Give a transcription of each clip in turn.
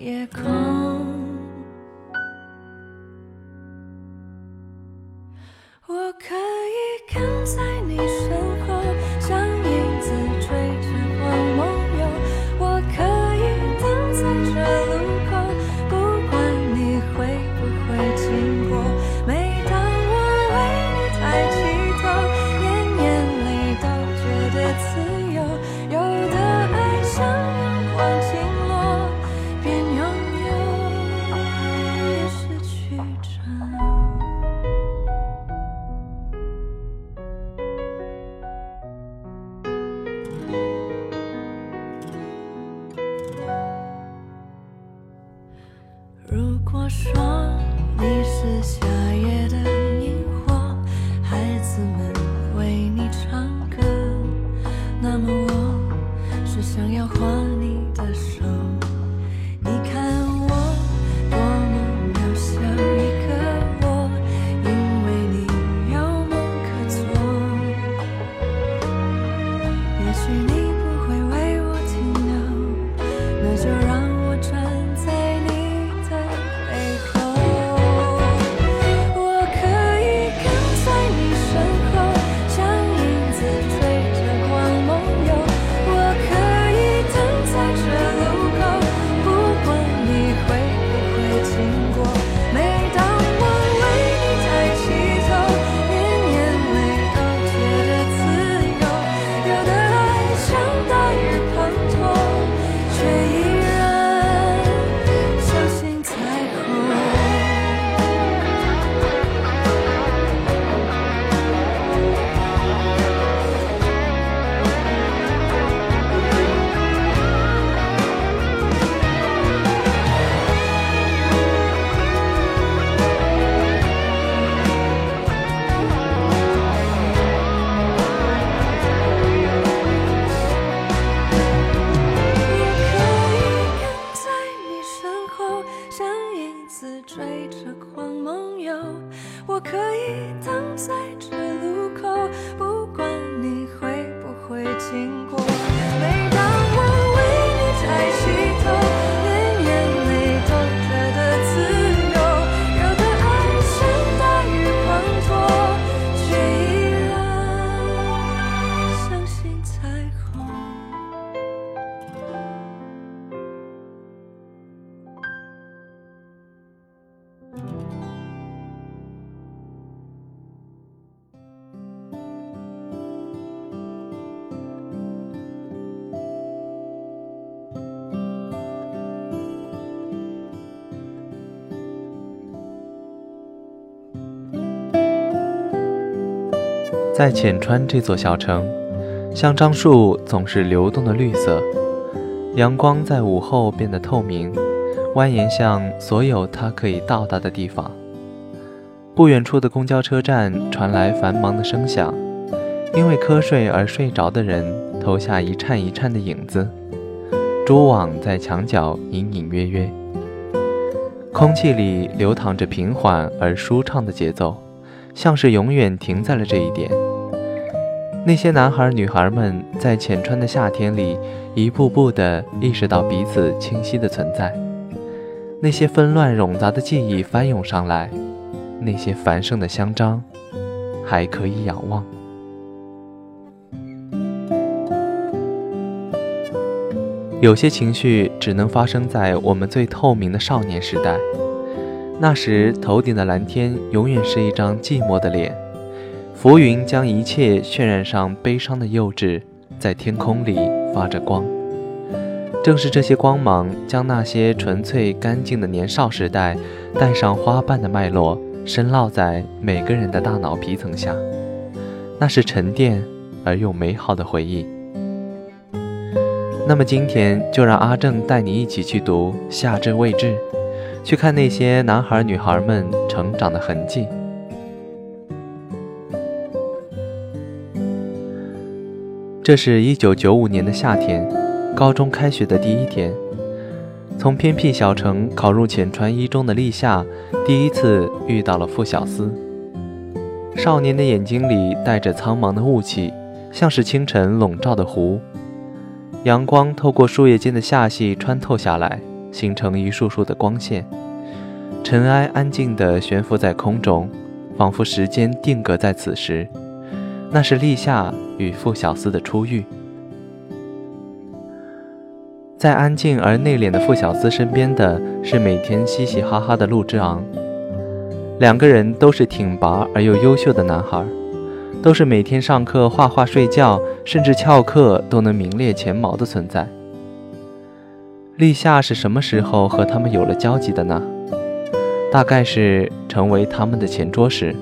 夜空。在浅川这座小城，香樟树总是流动的绿色，阳光在午后变得透明，蜿蜒向所有它可以到达的地方。不远处的公交车站传来繁忙的声响，因为瞌睡而睡着的人投下一颤一颤的影子，蛛网在墙角隐隐约约。空气里流淌着平缓而舒畅的节奏，像是永远停在了这一点。那些男孩女孩们在浅川的夏天里，一步步地意识到彼此清晰的存在。那些纷乱冗杂的记忆翻涌上来，那些繁盛的香樟，还可以仰望。有些情绪只能发生在我们最透明的少年时代，那时头顶的蓝天永远是一张寂寞的脸，浮云将一切渲染上悲伤的幼稚，在天空里发着光。正是这些光芒，将那些纯粹干净的年少时代带上花瓣的脉络，深烙在每个人的大脑皮层下。那是沉淀而又美好的回忆。那么今天就让阿正带你一起去读《夏至未至》，去看那些男孩女孩们成长的痕迹。这是一九九五年的夏天，高中开学的第一天。从偏僻小城考入浅川一中的立夏，第一次遇到了傅小司。少年的眼睛里带着苍茫的雾气，像是清晨笼罩的湖。阳光透过树叶间的夏隙穿透下来，形成一束束的光线。尘埃安静地悬浮在空中，仿佛时间定格在此时。那是立夏与傅小司的初遇。在安静而内敛的傅小司身边的是每天嘻嘻哈哈的陆之昂，两个人都是挺拔而又优秀的男孩，都是每天上课画画、睡觉，甚至翘课都能名列前茅的存在。立夏是什么时候和他们有了交集的呢？大概是成为他们的前桌时，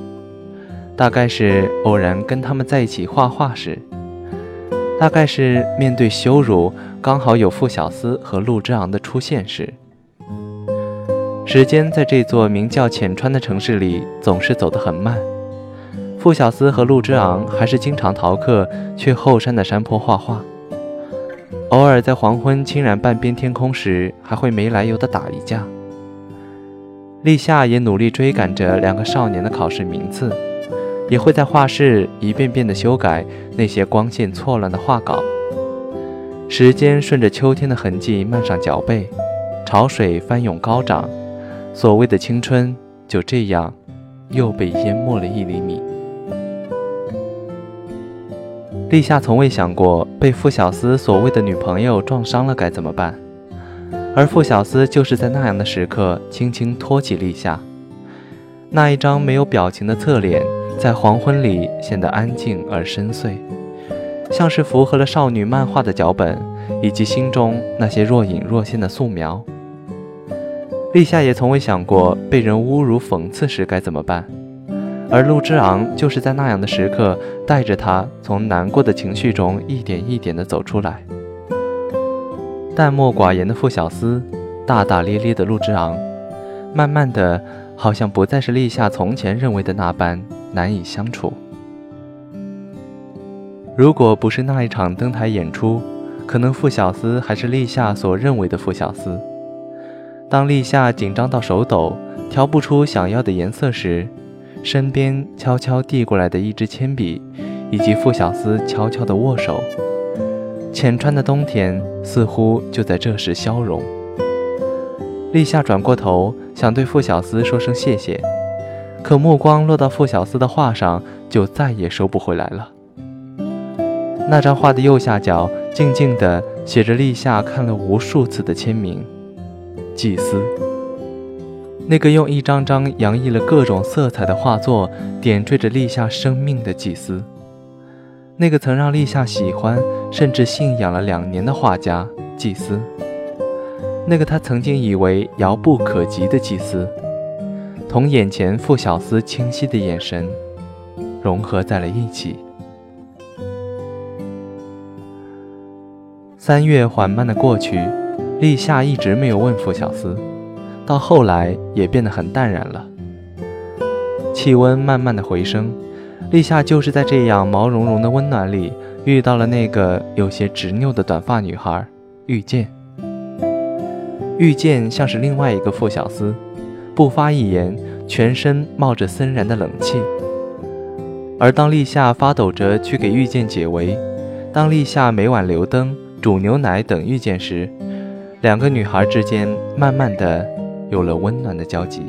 大概是偶然跟他们在一起画画时，大概是面对羞辱。刚好有傅小司和陆之昂的出现时，时间在这座名叫浅川的城市里总是走得很慢。傅小司和陆之昂还是经常逃课去后山的山坡画画，偶尔在黄昏侵染半边天空时，还会没来由的打一架。立夏也努力追赶着两个少年的考试名次，也会在画室一遍遍地修改那些光线错乱的画稿。时间顺着秋天的痕迹漫上脚背，潮水翻涌高涨，所谓的青春就这样又被淹没了一厘米。立夏从未想过被傅小司所谓的女朋友撞伤了该怎么办，而傅小司就是在那样的时刻轻轻托起立夏，那一张没有表情的侧脸在黄昏里显得安静而深邃。像是符合了少女漫画的脚本，以及心中那些若隐若现的素描。立夏也从未想过被人侮辱、讽刺时该怎么办，而陆之昂就是在那样的时刻，带着他从难过的情绪中一点一点地走出来。淡漠寡言的傅小司，大大咧咧的陆之昂，慢慢的，好像不再是立夏从前认为的那般难以相处。如果不是那一场登台演出，可能傅小司还是立夏所认为的傅小司。当立夏紧张到手抖，调不出想要的颜色时，身边悄悄递过来的一支铅笔，以及傅小司悄悄的握手，浅川的冬天似乎就在这时消融。立夏转过头，想对傅小司说声谢谢，可目光落到傅小司的画上，就再也收不回来了。那张画的右下角，静静地写着立夏看了无数次的签名“祭司”。那个用一张张洋溢了各种色彩的画作点缀着立夏生命的祭司，那个曾让立夏喜欢甚至信仰了两年的画家祭司，那个他曾经以为遥不可及的祭司，同眼前傅小司清晰的眼神融合在了一起。三月缓慢的过去，立夏一直没有问傅小司，到后来也变得很淡然了。气温慢慢的回升，立夏就是在这样毛茸茸的温暖里，遇到了那个有些执拗的短发女孩遇见。遇见像是另外一个傅小司，不发一言，全身冒着森然的冷气。而当立夏发抖着去给遇见解围，当立夏每晚留灯。煮牛奶等遇见时，两个女孩之间慢慢的有了温暖的交集。